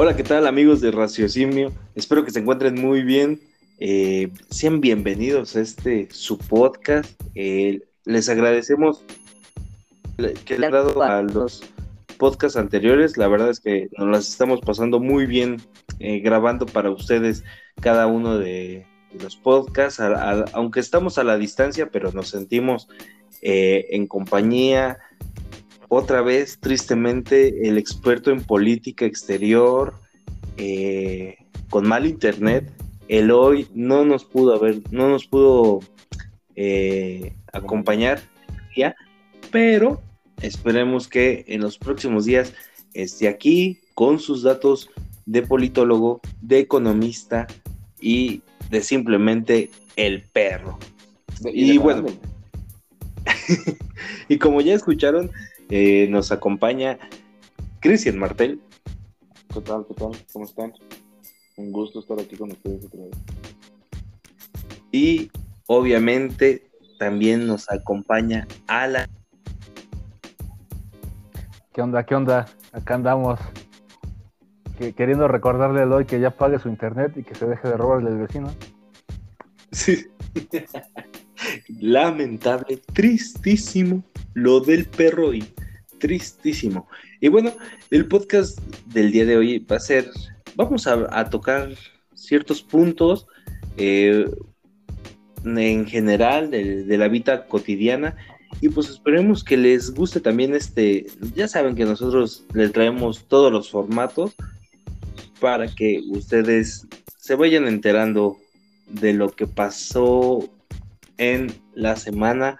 Hola, ¿qué tal amigos de Raciocinio? Espero que se encuentren muy bien. Eh, sean bienvenidos a este su podcast. Eh, les agradecemos que le han dado a los podcasts anteriores. La verdad es que nos las estamos pasando muy bien eh, grabando para ustedes cada uno de, los podcasts, aunque estamos a la distancia, pero nos sentimos en compañía otra vez, tristemente, el experto en política exterior, eh, con mal internet, el hoy no nos pudo haber, no nos pudo eh, acompañar ya, pero esperemos que en los próximos días esté aquí con sus datos de politólogo, de economista y de simplemente el perro. y bueno, y como ya escucharon, eh, nos acompaña Cristian Martel. ¿Qué tal? ¿Qué tal? ¿Cómo están? Un gusto estar aquí con ustedes otra vez. Y obviamente también nos acompaña Alan. ¿Qué onda? ¿Qué onda? Acá andamos queriendo recordarle a hoy que ya pague su internet y que se deje de robarle al vecino. Sí. Lamentable, tristísimo lo del perro y tristísimo. Y bueno, el podcast del día de hoy va a ser, vamos a, tocar ciertos puntos eh, en general de, la vida cotidiana y pues esperemos que les guste también este, ya saben que nosotros les traemos todos los formatos para que ustedes se vayan enterando de lo que pasó en la semana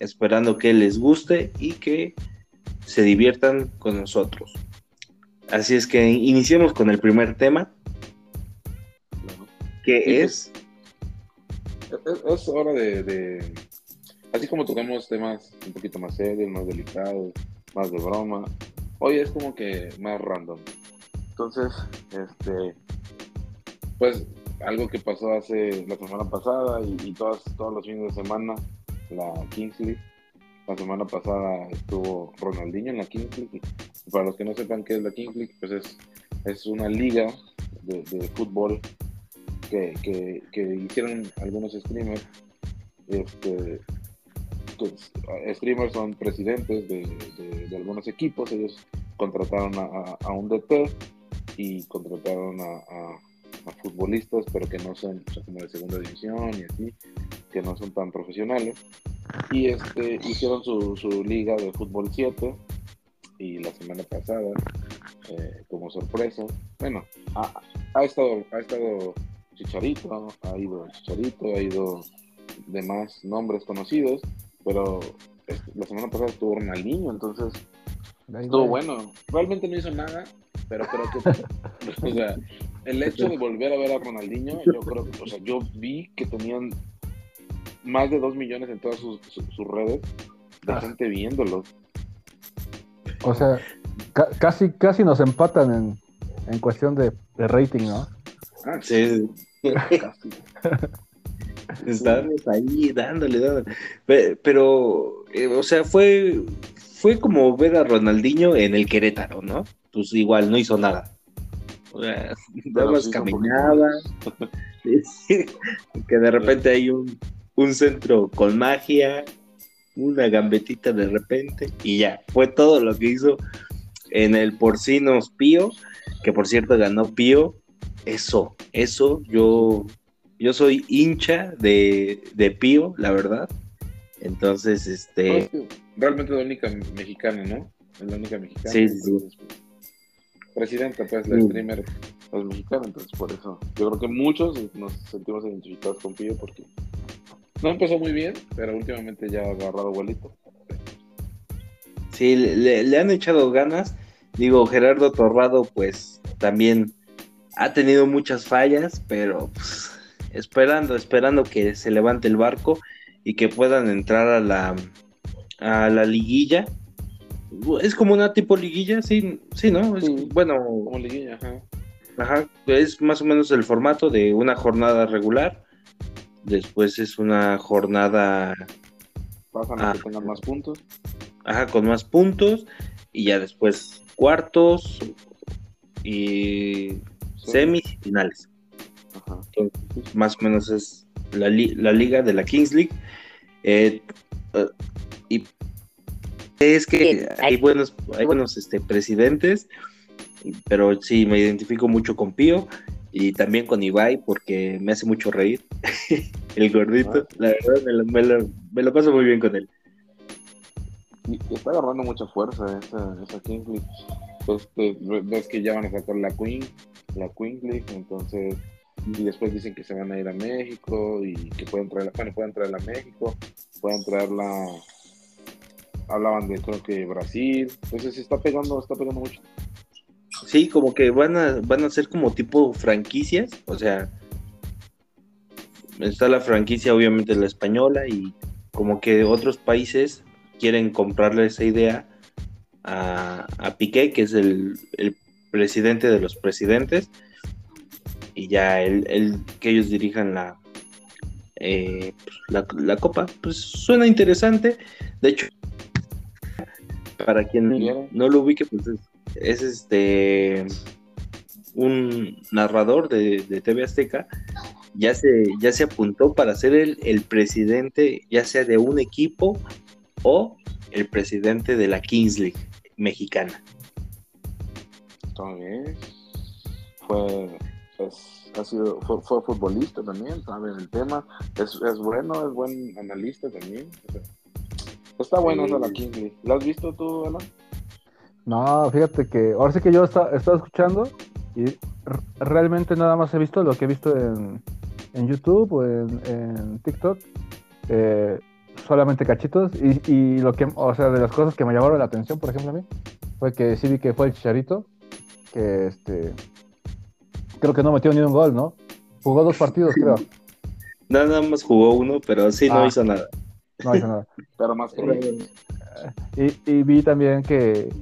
esperando que les guste y que se diviertan con nosotros. Así es que iniciemos con el primer tema, que es... es... hora de, Así como tocamos temas un poquito más serios, más delicados, más de broma, hoy es como que más random. Entonces, este... Pues algo que pasó hace la semana pasada y, y todas, todos los fines de semana la Kings League. La semana pasada estuvo Ronaldinho en la Kings League. para los que no sepan qué es la Kings League, pues es, es una liga de, fútbol que, que, hicieron algunos streamers. Este, pues, streamers son presidentes de, de, algunos equipos. Ellos contrataron a, a, un DT y contrataron a, a, futbolistas, pero que no son como de segunda división y así que no son tan profesionales. Y este, hicieron su, su liga de fútbol 7 y la semana pasada, eh, como sorpresa, bueno, ha, ha, estado, ha estado Chicharito, ha ido Chicharito, ha ido demás nombres conocidos, pero la semana pasada estuvo Ronaldinho, entonces estuvo bueno. Realmente no hizo nada, pero creo que, o sea, el hecho de volver a ver a Ronaldinho, yo creo que, o sea, yo vi que tenían más de 2 millones en todas sus, redes de ah. gente viéndolo. O sea, casi, casi nos empatan en, en cuestión de, rating, ¿no? Ah, sí. casi. Estamos ahí dándole, dándole. Pero, eh, o sea, fue, fue como ver a Ronaldinho en el Querétaro, ¿no? Pues igual, no hizo nada. O sea, nada más caminaba. que de repente hay un, un centro con magia, una gambetita de repente y ya, fue todo lo que hizo en el Porcinos Pío, que por cierto ganó Pío. Eso, eso, yo, yo soy hincha de, de Pío, la verdad. Entonces, este... realmente es la única mexicana, ¿no? Es la única mexicana. Sí, sí. Presidenta, pues, la streamer es mexicana, entonces por eso. Yo creo que muchos nos sentimos identificados con Pío porque no empezó muy bien, pero últimamente ya ha agarrado vuelito. Sí, le, han echado ganas. Digo, Gerardo Torrado, pues también ha tenido muchas fallas, pero pues, esperando, esperando que se levante el barco y que puedan entrar a la, a la liguilla. Es como una tipo liguilla, sí, sí, ¿no? Es, bueno, como liguilla, ajá. Ajá, es más o menos el formato de una jornada regular Después es una jornada. Pasan a que tengan más puntos. Ajá, con más puntos. Y ya después cuartos, y semis y finales. más o menos es la, la, liga de la Kings League. Eh, eh, y es que hay buenos, hay buenos este, presidentes, pero sí, me identifico mucho con Pío y también con Ibai porque me hace mucho reír. el gordito, ah. la verdad, me lo, me, lo, paso muy bien con él. Y está agarrando mucha fuerza esa, esa Kings League. Este, ves que ya van a sacar la Queen, la Queen League, entonces y después dicen que se van a ir a México y que pueden traerla, bueno, pueden traerla a México, pueden traerla, hablaban de creo que Brasil, entonces se está pegando, está pegando mucho. Sí, como que van a, van a ser como tipo franquicias, o sea, está la franquicia obviamente la española y como que otros países quieren comprarle esa idea a, a Piqué, que es el, el presidente de los presidentes, y ya el, que ellos dirijan eh, la, la, copa, pues suena interesante. De hecho, para quien no lo ubique, pues es, este un narrador de, TV Azteca, ya se, ya se apuntó para ser el, el presidente, ya sea de un equipo o el presidente de la Kings League mexicana. También fue ha sido, fue, futbolista también, sabe el tema, es, es, bueno, es buen analista también. está bueno sí. la Kingsley. ¿Lo has visto tú, Alan? No, fíjate que ahora sí que yo estaba, escuchando y realmente nada más he visto lo que he visto en, en YouTube o en, en TikTok. Eh, solamente cachitos y, y, lo que, o sea, de las cosas que me llamaron la atención, por ejemplo, a mí, fue que sí vi que fue el Chicharito, que este, creo que no metió ni un gol, ¿no? Jugó dos partidos, creo. Nada más jugó uno, pero sí no ah. hizo nada. No hizo nada. pero más eh, y, y, vi también que,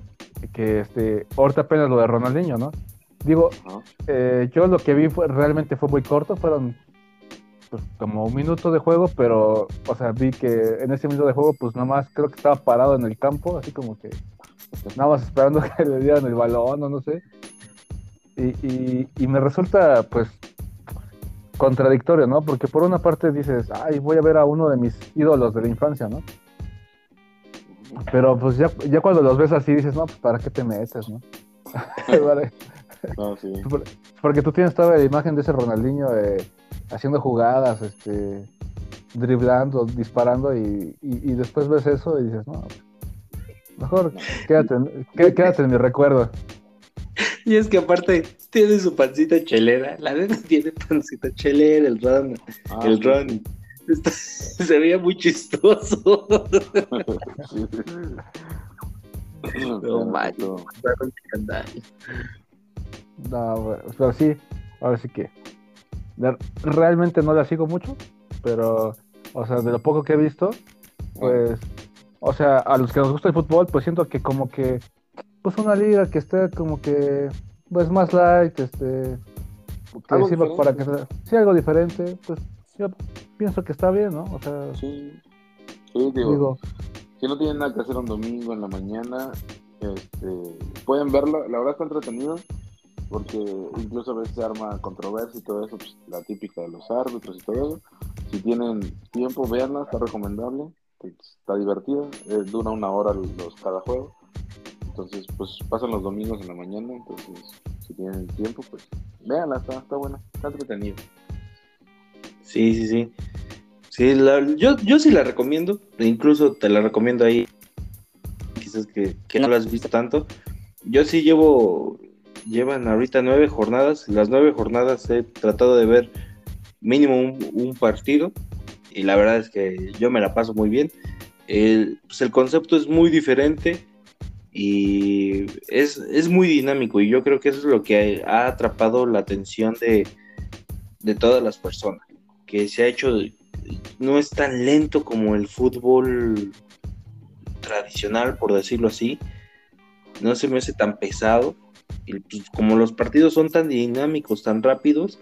que este, ahorita apenas lo de Ronaldinho, ¿no? Digo, eh, yo lo que vi fue realmente fue muy corto, fueron pues, como un minuto de juego, pero, o sea, vi que en ese minuto de juego, pues nada más creo que estaba parado en el campo, así como que nada más esperando que le dieran el balón o no sé. Y, me resulta, pues, contradictorio, ¿no? Porque por una parte dices, ay, voy a ver a uno de mis ídolos de la infancia, ¿no? Pero pues ya, ya cuando los ves así dices, no, pues para qué te metes, ¿no? Porque tú tienes toda la imagen de ese Ronaldinho eh, haciendo jugadas, este, driblando, disparando y, después ves eso y dices, no, mejor quédate, quédate en mi recuerdo. Y es que aparte tiene su pancita chelera. La nena tiene pancita chelera, el Ron. Ah, el Ron. se veía muy chistoso. no macho. No, pero sí, ahora sí que. Realmente no la sigo mucho, pero, o sea, de lo poco que he visto, pues, o sea, a los que nos gusta el fútbol, pues siento que como que pues una liga que esté como que pues más light, este que sirva para que sea algo diferente, pues yo pienso que está bien, ¿no? O sea, sí, sí digo, si no tienen nada que hacer un domingo en la mañana, este, pueden verlo, la verdad está entretenido, porque incluso a veces se arma controversia y todo eso, pues, la típica de los árbitros y todo eso. Si tienen tiempo, véanla, está recomendable, está divertida, eh, dura una hora los, cada juego. Entonces, pues pasan los domingos en la mañana, entonces si tienen tiempo, pues véanla, está, está buena, está entretenido. Sí, sí, sí. Sí, yo, yo sí la recomiendo, e incluso te la recomiendo ahí, quizás que, no la has visto tanto. Yo sí llevo, llevan ahorita nueve jornadas, las nueve jornadas he tratado de ver mínimo un, partido y la verdad es que yo me la paso muy bien. El, pues el concepto es muy diferente y es, muy dinámico y yo creo que eso es lo que ha, atrapado la atención de, todas las personas, que se ha hecho, no es tan lento como el fútbol tradicional, por decirlo así, no se me hace tan pesado, y pues, como los partidos son tan dinámicos, tan rápidos,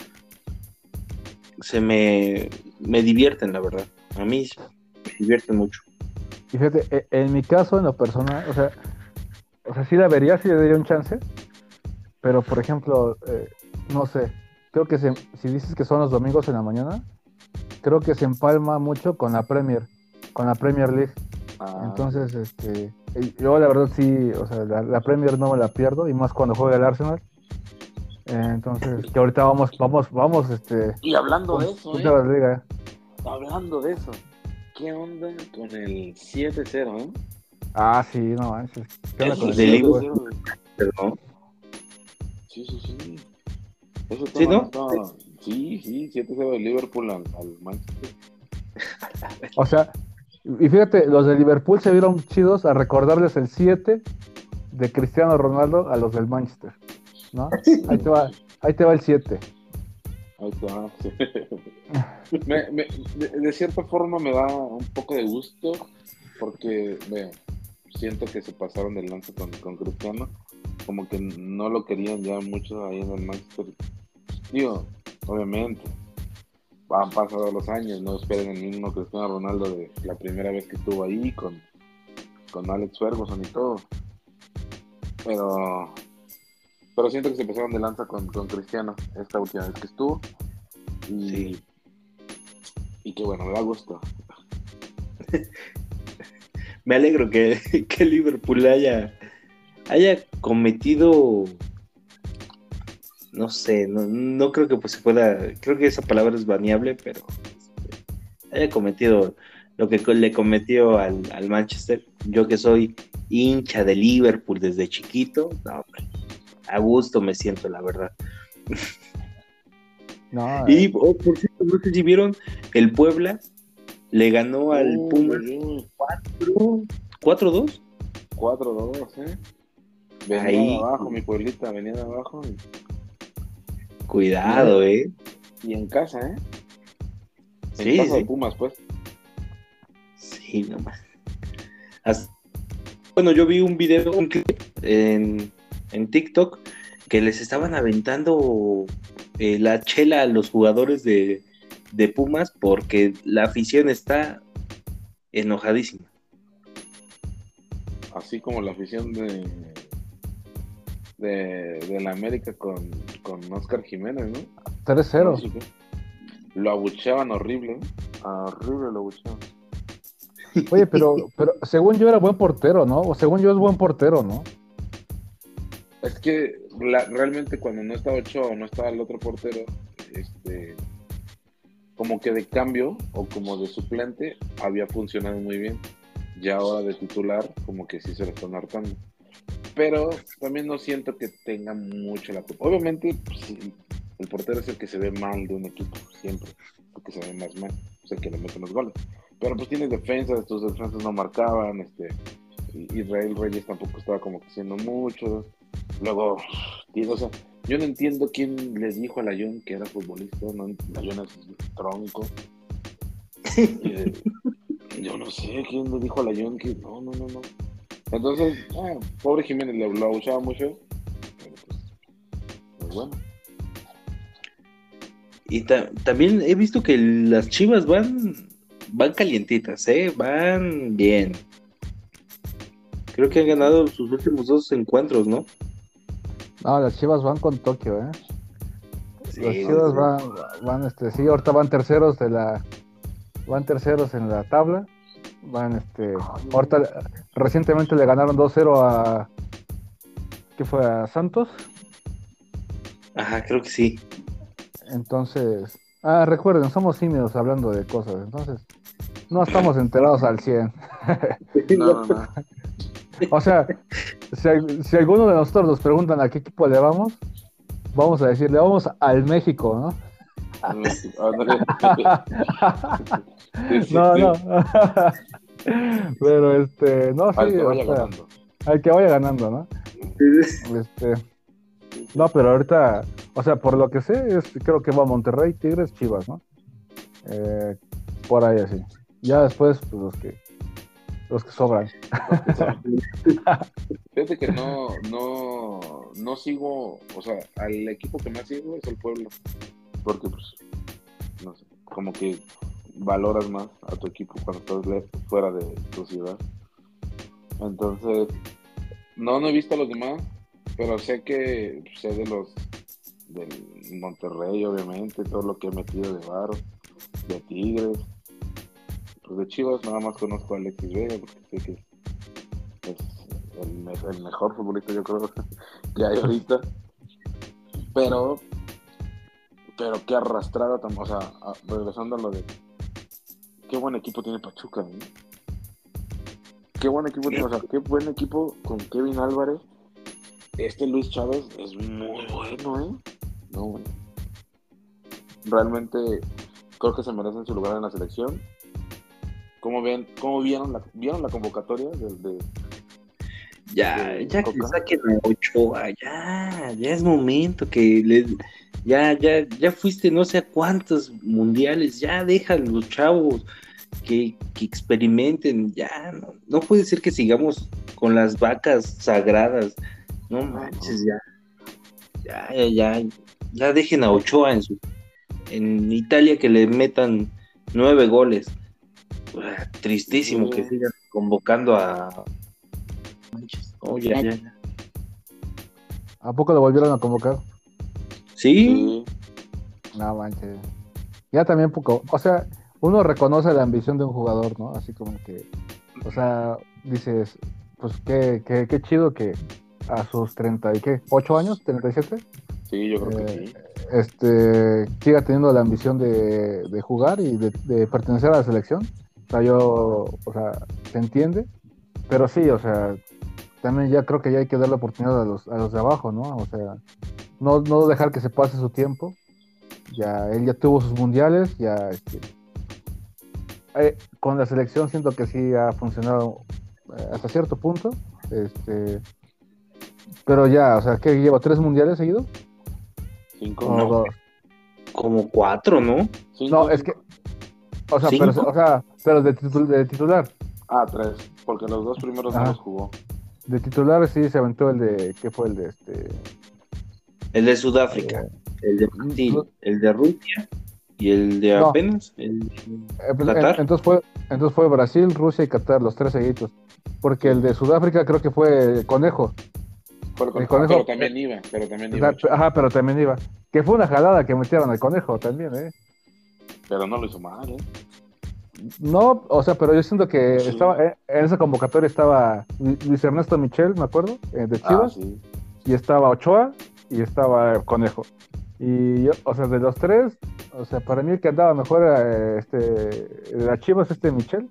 se me, me divierten, la verdad, a mí me divierten mucho. Y fíjate, e, en mi caso, en lo personal, o sea, o sea, sí la vería, sí le daría un chance. pero por ejemplo, eh, no sé, creo que si dices que son los domingos en la mañana, creo que se empalma mucho con la Premier, con la Premier League. Ah. Entonces, este, yo la verdad sí, o sea, la, Premier no me la pierdo, y más cuando juega el Arsenal. entonces, que ahorita vamos, vamos, vamos, este. Y hablando de eso, eh, hablando de eso, ¿qué onda con el 7-0, eh? Ah, sí, no manches. ¿Qué onda con el Perdón. Sí, sí, sí. Eso ¿Sí, no? Sí, sí, 7-0 de Liverpool al, al Manchester. o sea, y fíjate, los de Liverpool se vieron chidos a recordarles el 7 de Cristiano Ronaldo a los del Manchester. ¿No? Ahí te va, ahí te va el 7. Ahí te va. me, me, de, cierta forma me da un poco de gusto porque me, siento que se pasaron del lance con, con Cristiano. Como que no lo querían ya mucho ahí en el Manchester. Digo, obviamente, han pasado los años, no esperen el mismo Cristiano Ronaldo de la primera vez que estuvo ahí con, con Alex Ferguson y todo. Pero pero siento que se pasaron de lanza con, con Cristiano esta última vez que estuvo. Y, y que bueno, me da gusto. me alegro que, que Liverpool haya, haya cometido no sé, no, no creo que pues se pueda, creo que esa palabra es baneable, pero este, haya cometido lo que le cometió al, Manchester. Yo que soy hincha de Liverpool desde chiquito, no, a gusto me siento, la verdad. No, y eh. oh, por cierto, no sé si vieron, el Puebla le ganó al Puma 4-2. 4-2, ¿eh? Venía Ahí. de abajo, mi pueblita, venía de abajo. Cuidado, ¿eh? Y en casa, ¿eh? En sí, casa de Pumas, pues. Sí, nomás. Bueno, yo vi un video, un clip en, en TikTok que les estaban aventando eh, la chela a los jugadores de, de Pumas porque la afición está enojadísima. Así como la afición de de, la América con, con Oscar Jiménez, ¿no? 3-0. Lo abucheaban horrible, horrible lo abucheaban. Oye, pero, pero según yo era buen portero, ¿no? O según yo es buen portero, ¿no? Es que realmente cuando no estaba Ochoa o no estaba el otro portero, este, como que de cambio o como de suplente había funcionado muy bien. Ya ahora de titular, como que sí se lo están hartando pero también no siento que tenga mucho la culpa. Obviamente, pues, el portero es el que se ve mal de un equipo, siempre, porque se ve más mal, es el que le mete los goles. Pero pues tienes defensas, tus defensas no marcaban, este, Israel Reyes tampoco estaba como que haciendo mucho. Luego, o sea, yo no entiendo quién les dijo a Layón que era futbolista, no, Layón es tronco. Eh, yo no sé quién le dijo a Layón que no, no, no, no. Entonces, ah, pobre Jiménez lo, lo abusaba mucho. Pero pues, pues bueno. Y también he visto que las chivas van, van calientitas, ¿eh? Van bien. Creo que han ganado sus últimos dos encuentros, ¿no? No, las chivas van con Tokio, ¿eh? Sí, las chivas van, van, este, sí, ahorita van terceros de la, van terceros en la tabla Van, este. Ahorita, recientemente le ganaron 2-0 a. ¿Qué fue? ¿A Santos? Ajá, creo que sí. Entonces. Ah, recuerden, somos simios hablando de cosas. Entonces, no estamos enterados al 100. no, no. o sea, si, si, alguno de nosotros nos preguntan a qué equipo le vamos, vamos a decirle, vamos al México, ¿no? no, no. Pero este, no, sí. Al que vaya ganando. Al que vaya ganando, ¿no? Este, no, pero ahorita, o sea, por lo que sé, es, creo que va a Monterrey, Tigres, Chivas, ¿no? Eh, por ahí así. Ya después, pues los que los que sobran. Fíjate que no, no, no sigo, o sea, al equipo que más sigo es el pueblo porque pues, no sé, como que valoras más a tu equipo cuando estás fuera de tu ciudad. Entonces, no, no he visto a los demás, pero sé que sé de los del Monterrey, obviamente, todo lo que he metido de Varo, de Tigres. Pues de Chivas nada más conozco a Alexis Vega porque sé que es el mejor futbolista yo creo que hay ahorita. Pero, pero qué arrastrada, o sea, regresando a lo de qué buen equipo tiene Pachuca, ¿eh? Qué buen equipo tiene, o sea, qué buen equipo con Kevin Álvarez. Este Luis Chávez es muy bueno, ¿eh? No, Realmente creo que se merecen su lugar en la selección. ¿Cómo, ven, cómo vieron, la, vieron la convocatoria de, ya, ya que saquen a Ochoa, ya, ya es momento que le, ya, ya, ya fuiste no sé a cuántos mundiales, ya dejan los chavos que, experimenten, ya, no, no, puede ser que sigamos con las vacas sagradas, no manches, ya, ya, ya, ya, ya dejen a Ochoa en su, en Italia que le metan nueve goles, tristísimo que sigan convocando a Oh, ¿A poco lo volvieron a convocar? Sí. No manches. Ya también poco, o sea, uno reconoce la ambición de un jugador, ¿no? Así como que, o sea, dices, pues qué, qué, qué chido que a sus 30 y qué, 8 años, 37. Sí, yo creo que sí. Eh, este, siga teniendo la ambición de, de jugar y de, de, pertenecer a la selección. O sea, yo, o sea, se entiende, pero sí, o sea, también ya creo que ya hay que dar la oportunidad a los, a los de abajo, ¿no? O sea, no, no dejar que se pase su tiempo. Ya, él ya tuvo sus mundiales, ya este, eh, con la selección siento que sí ha funcionado eh, hasta cierto punto. Este, pero ya, o sea, que lleva tres mundiales seguidos. Cinco, no, Como cuatro, ¿no? no, es que, o sea, pero, o sea, pero de, de, titular. Ah, tres, porque los dos primeros no los jugó. De titular sí se aventó el de. ¿Qué fue el de este? El de Sudáfrica, eh, el de Brasil, el de Rusia y el de apenas. El eh, pues, entonces, fue, entonces fue Brasil, Rusia y Qatar, los tres seguidos. Porque el de Sudáfrica creo que fue Conejo. el conejo pero también iba, pero también iba. Ajá, pero también iba. Que fue una jalada que metieron al conejo también, ¿eh? Pero no lo hizo mal, ¿eh? No, o sea, pero yo siento que estaba eh, en esa convocatoria estaba Luis Ernesto Michel, me acuerdo, eh, de ah, Chivas, y estaba Ochoa y estaba Conejo. Y yo, o sea, de los tres, o sea, para mí el que andaba mejor era este, la Chivas, este Michel.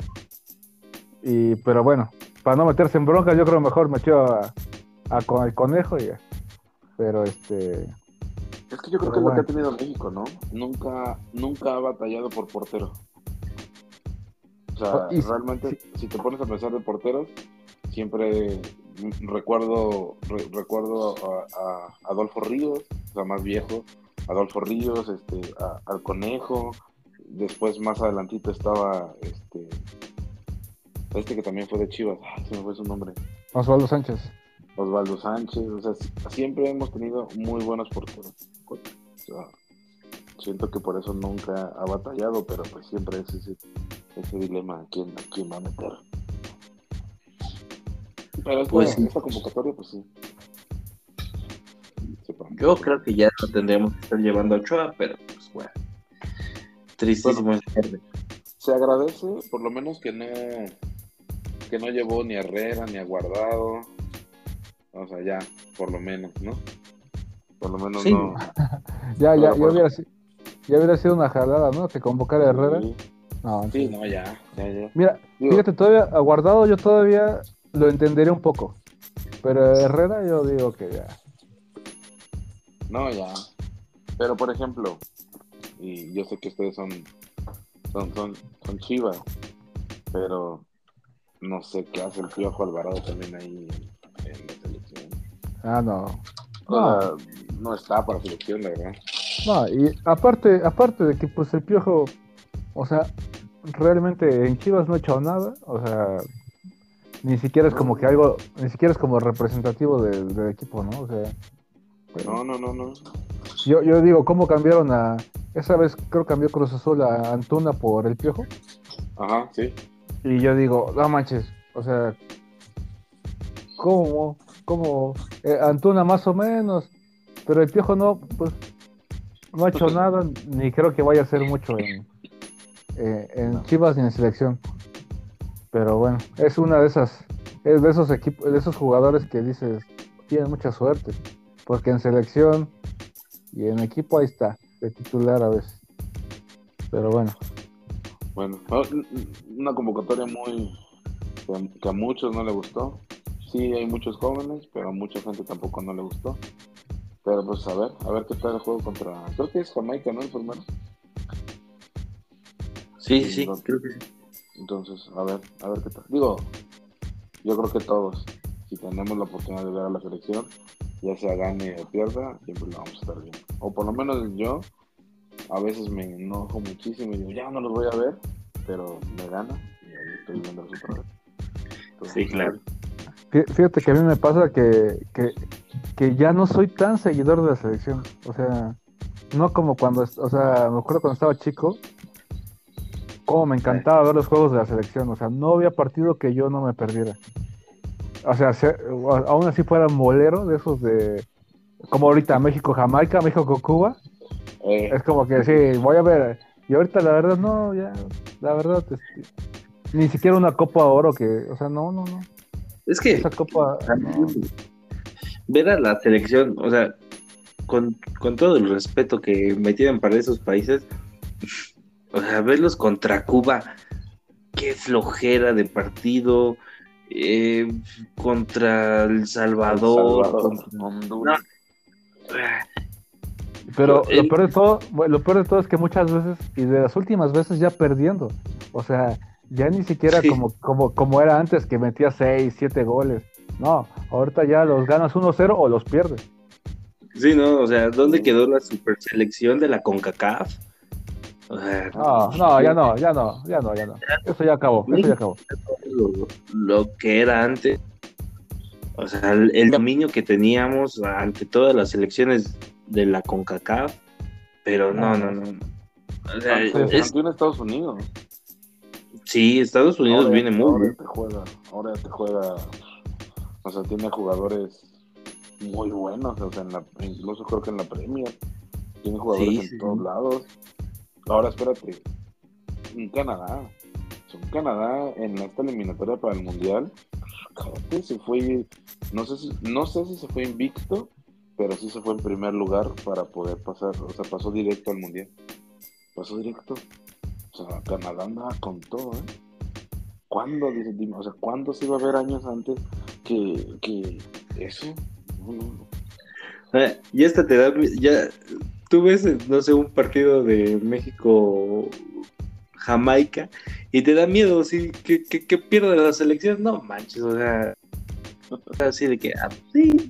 Y, pero bueno, para no meterse en bronca, yo creo mejor metió a, con el Conejo y ya. Pero este. Es que yo creo que es lo que ha tenido México, ¿no? Nunca, nunca ha batallado por portero. O sea, realmente, si te pones a pensar de porteros, siempre recuerdo recuerdo a, Adolfo Ríos, o sea, más viejo, Adolfo Ríos, este, al Conejo, después más adelantito estaba este este que también fue de Chivas, se me fue su nombre. Osvaldo Sánchez. Osvaldo Sánchez, o sea, siempre hemos tenido muy buenos porteros. O sea, siento que por eso nunca ha batallado, pero pues siempre es ese ese dilema quién, a quién va a meter. Pero pues, esta convocatoria, pues sí. Yo creo que ya no tendríamos que estar llevando a Ochoa, pero pues bueno. Tristísimo Se agradece, por lo menos que no que no llevó ni a Herrera ni a Guardado. O sea, ya, por lo menos, ¿no? Por lo menos no. ya, ya, ya, hubiera, ya hubiera sido una jalada, ¿no? Que convocara a Herrera. No, sí, no, ya, ya, ya. Mira, fíjate, todavía aguardado yo todavía lo entenderé un poco. Pero Herrera yo digo que ya. No, ya. Pero por ejemplo, y yo sé que ustedes son son, son, son chivas, pero no sé qué hace el Piojo Alvarado también ahí en, la selección. Ah, no. no. no está para selección, la verdad. No, y aparte, aparte de que pues el Piojo, o sea, realmente en Chivas no he echado nada, o sea, ni siquiera es como que algo, ni siquiera es como representativo del, equipo, ¿no? O sea, no, no, no, no. Yo, yo digo, ¿cómo cambiaron a, esa vez creo cambió Cruz Azul a Antuna por el Piojo? Ajá, sí. Y yo digo, no manches, o sea, ¿cómo? como eh, Antuna más o menos, pero el Piojo no, pues no ha hecho nada, ni creo que vaya a hacer mucho en, eh, en Chivas ni en selección. Pero bueno, es una de esas, es de esos equipos, de esos jugadores que dices, tienen mucha suerte, porque en selección y en equipo ahí está, de titular a veces. Pero bueno. Bueno, una convocatoria muy que a muchos no le gustó. Sí, hay muchos jóvenes, pero a mucha gente tampoco no le gustó. Pero pues a ver, a ver qué tal el juego contra. Creo que es Jamaica, ¿no? El primero. Sí, sí, sí, creo que sí. Entonces, a ver, a ver qué tal. Digo, yo creo que todos, si tenemos la oportunidad de ver a la selección, ya sea gane o pierda, siempre lo vamos a estar viendo. O por lo menos yo, a veces me enojo muchísimo y digo, ya no los voy a ver, pero me gana y ahí estoy viendo otra vez. sí, claro. Fíjate que a mí me pasa que, que, ya no soy tan seguidor de la selección. O sea, no como cuando, o sea, me acuerdo cuando estaba chico, como me encantaba ver los juegos de la selección. O sea, no había partido que yo no me perdiera. O sea, aún así fuera molero de esos de, como ahorita México-Jamaica, México-Cuba. Eh. Es como que sí, voy a ver. Y ahorita la verdad no, ya, la verdad, este, ni siquiera una Copa de Oro que, o sea, no, no, no. Es que esa Copa, ver a la selección, o sea, con, todo el respeto que me tienen para esos países, o sea, verlos contra Cuba, qué flojera de partido, eh, contra El Salvador, contra Honduras. Pero lo peor, de todo, lo peor de todo es que muchas veces, y de las últimas veces ya perdiendo, o sea, ya ni siquiera como, como, como era antes, que metía 6, 7 goles. No, ahorita ya los ganas 1-0 o los pierdes. Sí, no, o sea, ¿dónde quedó la super selección de la CONCACAF? No, no, ya no, ya no, ya no, ya no. Eso ya acabó, eso ya acabó. Lo, que era antes, o sea, el, dominio que teníamos ante todas las selecciones de la CONCACAF, pero no, no, no. O sea, es... en Estados Unidos. Sí, Estados Unidos viene muy ahora Te juega, ahora te juega, o sea, tiene jugadores muy buenos, o sea, en la, incluso creo que en la Premier, tiene jugadores en todos lados. Ahora espérate, en Canadá, en Canadá en esta eliminatoria para el Mundial, se fue, no sé si, no sé si se fue invicto, pero sí se fue en primer lugar para poder pasar, o sea, pasó directo al Mundial. Pasó directo. O sea, Canadá anda con todo, ¿eh? ¿Cuándo, o sea, ¿cuándo se iba a ver años antes que, que eso? Ah, y esta te da, ya, tú ves, no sé, un partido de México Jamaica y te da miedo, ¿sí? que, que, que pierda la selección, no manches, o sea, así de que, ah, sí,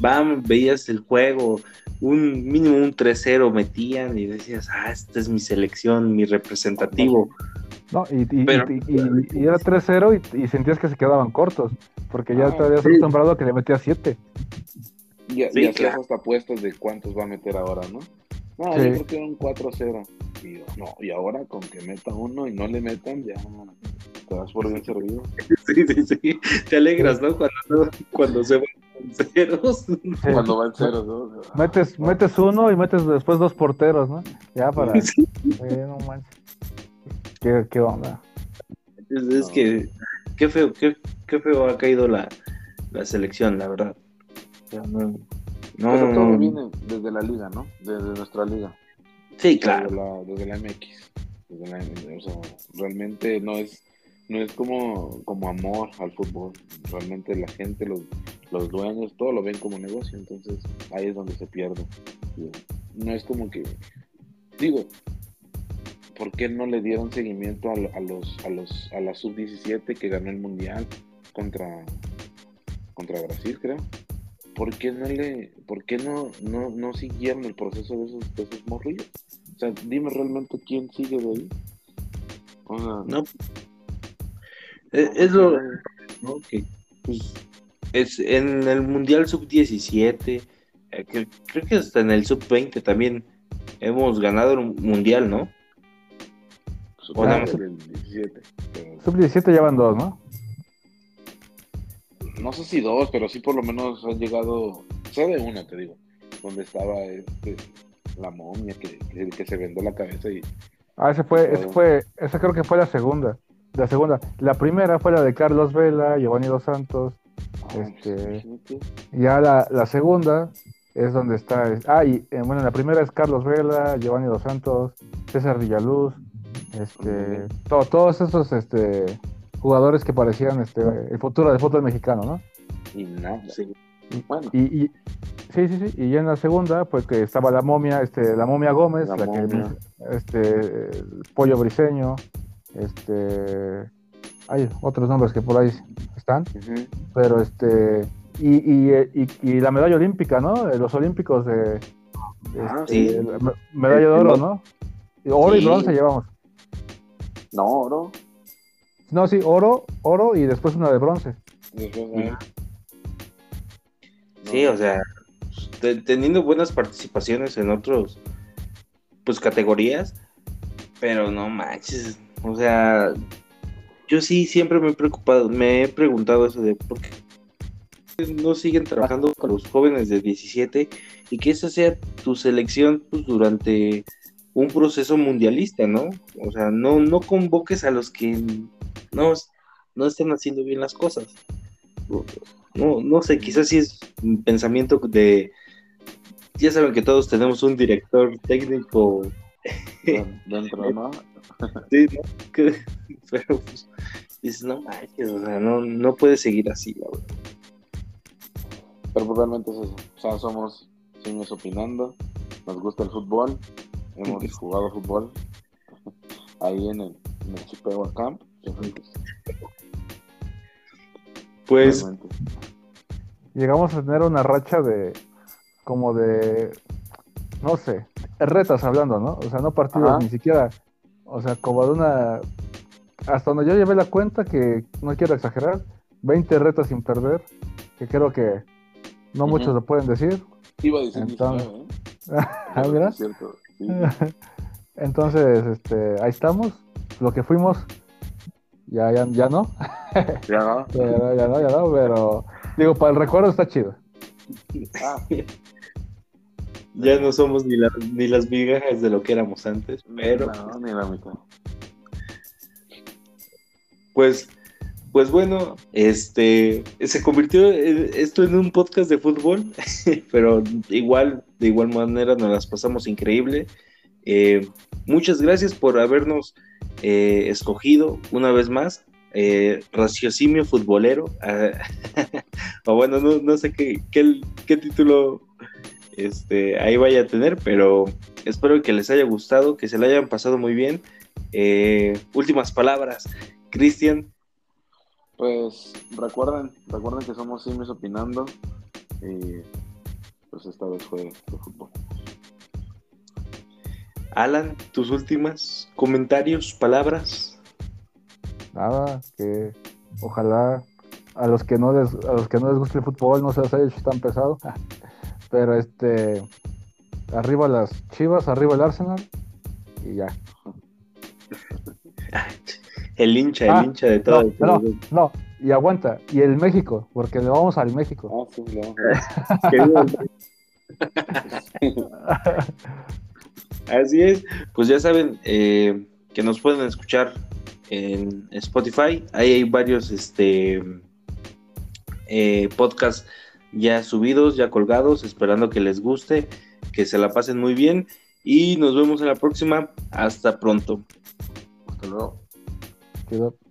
van, veías el juego, un mínimo un 3-0 metían y decías, ah, esta es mi selección, mi representativo. No, y, era 3-0 y, sentías que se quedaban cortos, porque ya ah, te habías acostumbrado a que le metías 7. Y, y hacías hasta apuestas de cuántos va a meter ahora, ¿no? No, yo creo que era un 4-0. Y no, y ahora con que meta uno y no le metan, ya te vas por bien servido. Sí, sí, sí. Te alegras, ¿no? Cuando, cuando se ceros. Cuando van ceros, ¿no? Metes, metes uno y metes después dos porteros, ¿no? Ya para. no manches. ¿Qué, ¿Qué, onda? Es, que. Qué feo, qué, qué, feo ha caído la, la selección, la verdad. no, no, todo viene desde la liga, ¿no? Desde nuestra liga. Sí, claro. Desde la, MX. Desde la, o sea, realmente no es no es como, como amor al fútbol. Realmente la gente, los, los dueños, todo lo ven como negocio. Entonces ahí es donde se pierde. No es como que, digo, ¿por qué no le dieron seguimiento a, los, a, los, a la sub-17 que ganó el mundial contra, contra Brasil, creo? ¿Por qué no le, por qué no, no, no siguieron el proceso de esos, de esos morrillos? O sea, dime realmente quién sigue de ahí. no, eh, es, lo que pues, es en el Mundial Sub-17, eh, creo que hasta en el Sub-20 también hemos ganado un Mundial, ¿no? Sub-17 ya van dos, ¿no? No sé si dos, pero sí por lo menos han llegado, sé de una, te digo, donde estaba este, la momia que, que, se vendó la cabeza y... Ah, ese fue, ese fue, esa creo que fue la segunda, la segunda. La primera fue la de Carlos Vela, Giovanni Dos Santos, ah, este, ya la, la segunda es donde está, ah, y eh, bueno, la primera es Carlos Vela, Giovanni Dos Santos, César Villaluz, este, todos esos, este, jugadores que parecían este, el futuro del fútbol mexicano, ¿no? Y nada, sí. bueno. Y, sí, sí, sí. Y en la segunda, pues que estaba la momia, este, la momia Gómez, la, este, Pollo Briseño, este, hay otros nombres que por ahí están, pero este, y, y, y, la medalla olímpica, ¿no? Los olímpicos de, ah, este, medalla de oro, ¿no? Oro y bronce llevamos. No, oro. No, sí, oro, oro y después una de bronce. Sí, o sea, teniendo buenas participaciones en otros, pues categorías, pero no manches, o sea, yo sí siempre me he preocupado, me he preguntado eso de por qué no siguen trabajando con los jóvenes de 17 y que esa sea tu selección pues, durante un proceso mundialista, ¿no? O sea, no, no convoques a los que no, no estén haciendo bien las cosas. No, no sé, quizás sí es un pensamiento de... Ya saben que todos tenemos un director técnico dentro, ¿no? sí, ¿no? pero pues, dices, no o sea, no, no puede seguir así, la verdad. Pero realmente es eso. O sea, somos seguimos opinando, nos gusta el fútbol, hemos jugado fútbol ahí en el, en el Chippewa Camp pues llegamos a tener una racha de como de no sé, retas hablando, ¿no? O sea, no partidos ni siquiera, o sea, como de una hasta donde yo llevé la cuenta que no quiero exagerar, 20 retas sin perder, que creo que no muchos lo pueden decir. Iba a decir Entonces, ¿eh? ¿Ah, Entonces, este, ahí estamos, lo que fuimos ya, ya, ya no. Ya no. ya, no, ya no, pero digo, para el recuerdo está chido. Ah. ya no somos ni, ni las migajas de lo que éramos antes, pero. No, ni la mitad. Pues, pues bueno, este se convirtió esto en un podcast de fútbol, pero igual, de igual manera nos las pasamos increíble. Eh, muchas gracias por habernos eh, escogido una vez más, eh, raciocinio futbolero, ah, o bueno, no, sé qué, qué, título este, ahí vaya a tener, pero espero que les haya gustado, que se le hayan pasado muy bien. Eh, últimas palabras, Cristian. Pues recuerden, recuerden que somos Simis opinando y pues esta vez fue de fútbol. Alan, tus últimas comentarios, palabras. Nada, que ojalá a los que no les, a los que no les guste el fútbol no se les haya hecho tan pesado. Pero este arriba las Chivas, arriba el Arsenal y ya. El hincha, el ah, hincha de todo. No, no, y aguanta, y el México, porque le vamos al México. Ah, sí, Así es, pues ya saben eh, que nos pueden escuchar en Spotify. Ahí hay varios este, eh, podcasts ya subidos, ya colgados, esperando que les guste, que se la pasen muy bien y nos vemos en la próxima. Hasta pronto. Hasta luego. give up.